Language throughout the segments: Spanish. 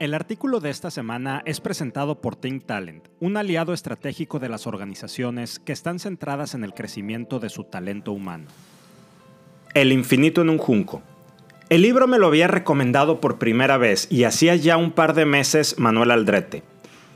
El artículo de esta semana es presentado por Think Talent, un aliado estratégico de las organizaciones que están centradas en el crecimiento de su talento humano. El infinito en un junco. El libro me lo había recomendado por primera vez y hacía ya un par de meses Manuel Aldrete.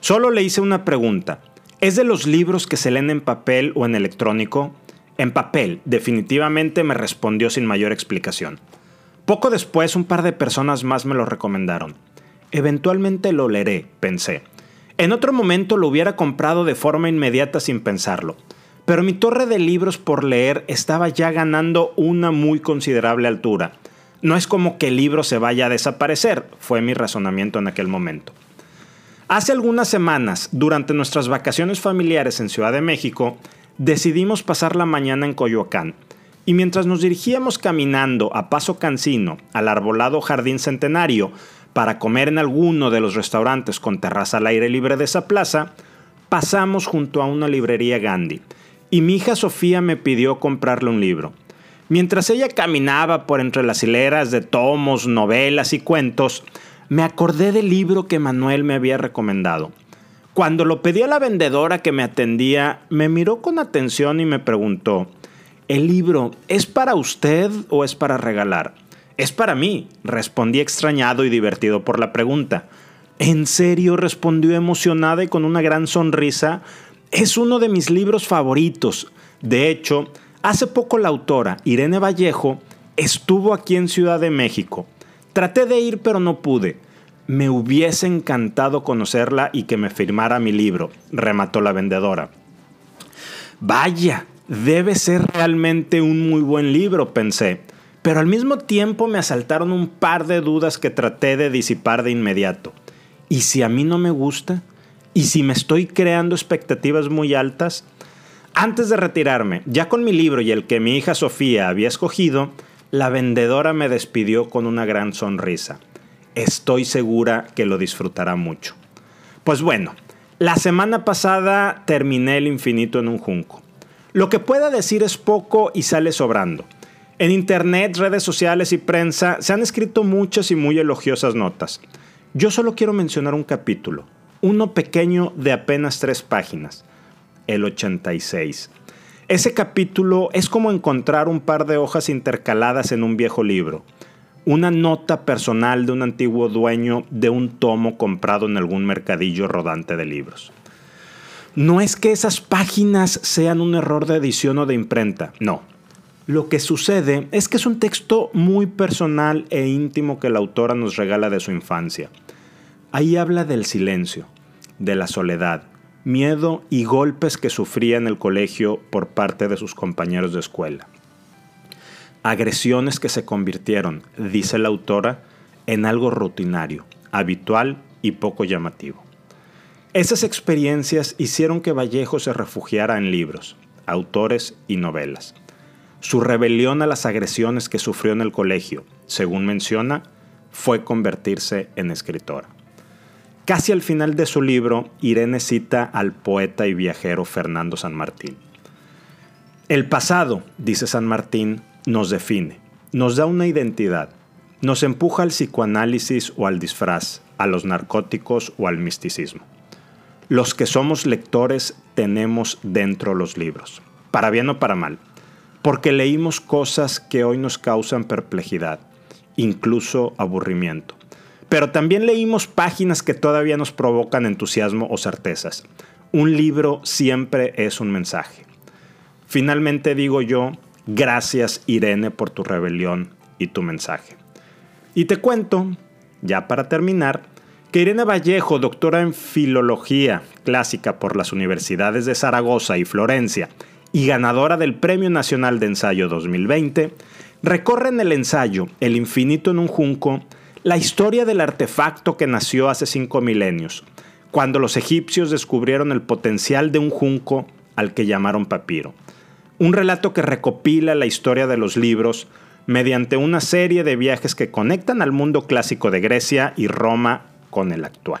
Solo le hice una pregunta. ¿Es de los libros que se leen en papel o en electrónico? En papel, definitivamente me respondió sin mayor explicación. Poco después un par de personas más me lo recomendaron. Eventualmente lo leeré, pensé. En otro momento lo hubiera comprado de forma inmediata sin pensarlo. Pero mi torre de libros por leer estaba ya ganando una muy considerable altura. No es como que el libro se vaya a desaparecer, fue mi razonamiento en aquel momento. Hace algunas semanas, durante nuestras vacaciones familiares en Ciudad de México, decidimos pasar la mañana en Coyoacán. Y mientras nos dirigíamos caminando a paso cansino al arbolado jardín centenario, para comer en alguno de los restaurantes con terraza al aire libre de esa plaza, pasamos junto a una librería Gandhi y mi hija Sofía me pidió comprarle un libro. Mientras ella caminaba por entre las hileras de tomos, novelas y cuentos, me acordé del libro que Manuel me había recomendado. Cuando lo pedí a la vendedora que me atendía, me miró con atención y me preguntó, ¿el libro es para usted o es para regalar? Es para mí, respondí extrañado y divertido por la pregunta. ¿En serio? respondió emocionada y con una gran sonrisa. Es uno de mis libros favoritos. De hecho, hace poco la autora, Irene Vallejo, estuvo aquí en Ciudad de México. Traté de ir pero no pude. Me hubiese encantado conocerla y que me firmara mi libro, remató la vendedora. Vaya, debe ser realmente un muy buen libro, pensé pero al mismo tiempo me asaltaron un par de dudas que traté de disipar de inmediato. ¿Y si a mí no me gusta? ¿Y si me estoy creando expectativas muy altas? Antes de retirarme, ya con mi libro y el que mi hija Sofía había escogido, la vendedora me despidió con una gran sonrisa. Estoy segura que lo disfrutará mucho. Pues bueno, la semana pasada terminé el infinito en un junco. Lo que pueda decir es poco y sale sobrando. En Internet, redes sociales y prensa se han escrito muchas y muy elogiosas notas. Yo solo quiero mencionar un capítulo, uno pequeño de apenas tres páginas, el 86. Ese capítulo es como encontrar un par de hojas intercaladas en un viejo libro, una nota personal de un antiguo dueño de un tomo comprado en algún mercadillo rodante de libros. No es que esas páginas sean un error de edición o de imprenta, no lo que sucede es que es un texto muy personal e íntimo que la autora nos regala de su infancia. Ahí habla del silencio, de la soledad, miedo y golpes que sufría en el colegio por parte de sus compañeros de escuela. Agresiones que se convirtieron, dice la autora, en algo rutinario, habitual y poco llamativo. Esas experiencias hicieron que Vallejo se refugiara en libros, autores y novelas. Su rebelión a las agresiones que sufrió en el colegio, según menciona, fue convertirse en escritora. Casi al final de su libro, Irene cita al poeta y viajero Fernando San Martín. El pasado, dice San Martín, nos define, nos da una identidad, nos empuja al psicoanálisis o al disfraz, a los narcóticos o al misticismo. Los que somos lectores tenemos dentro los libros, para bien o para mal porque leímos cosas que hoy nos causan perplejidad, incluso aburrimiento. Pero también leímos páginas que todavía nos provocan entusiasmo o certezas. Un libro siempre es un mensaje. Finalmente digo yo, gracias Irene por tu rebelión y tu mensaje. Y te cuento, ya para terminar, que Irene Vallejo, doctora en Filología Clásica por las universidades de Zaragoza y Florencia, y ganadora del Premio Nacional de Ensayo 2020, recorre en el ensayo El infinito en un junco la historia del artefacto que nació hace cinco milenios, cuando los egipcios descubrieron el potencial de un junco al que llamaron papiro. Un relato que recopila la historia de los libros mediante una serie de viajes que conectan al mundo clásico de Grecia y Roma con el actual.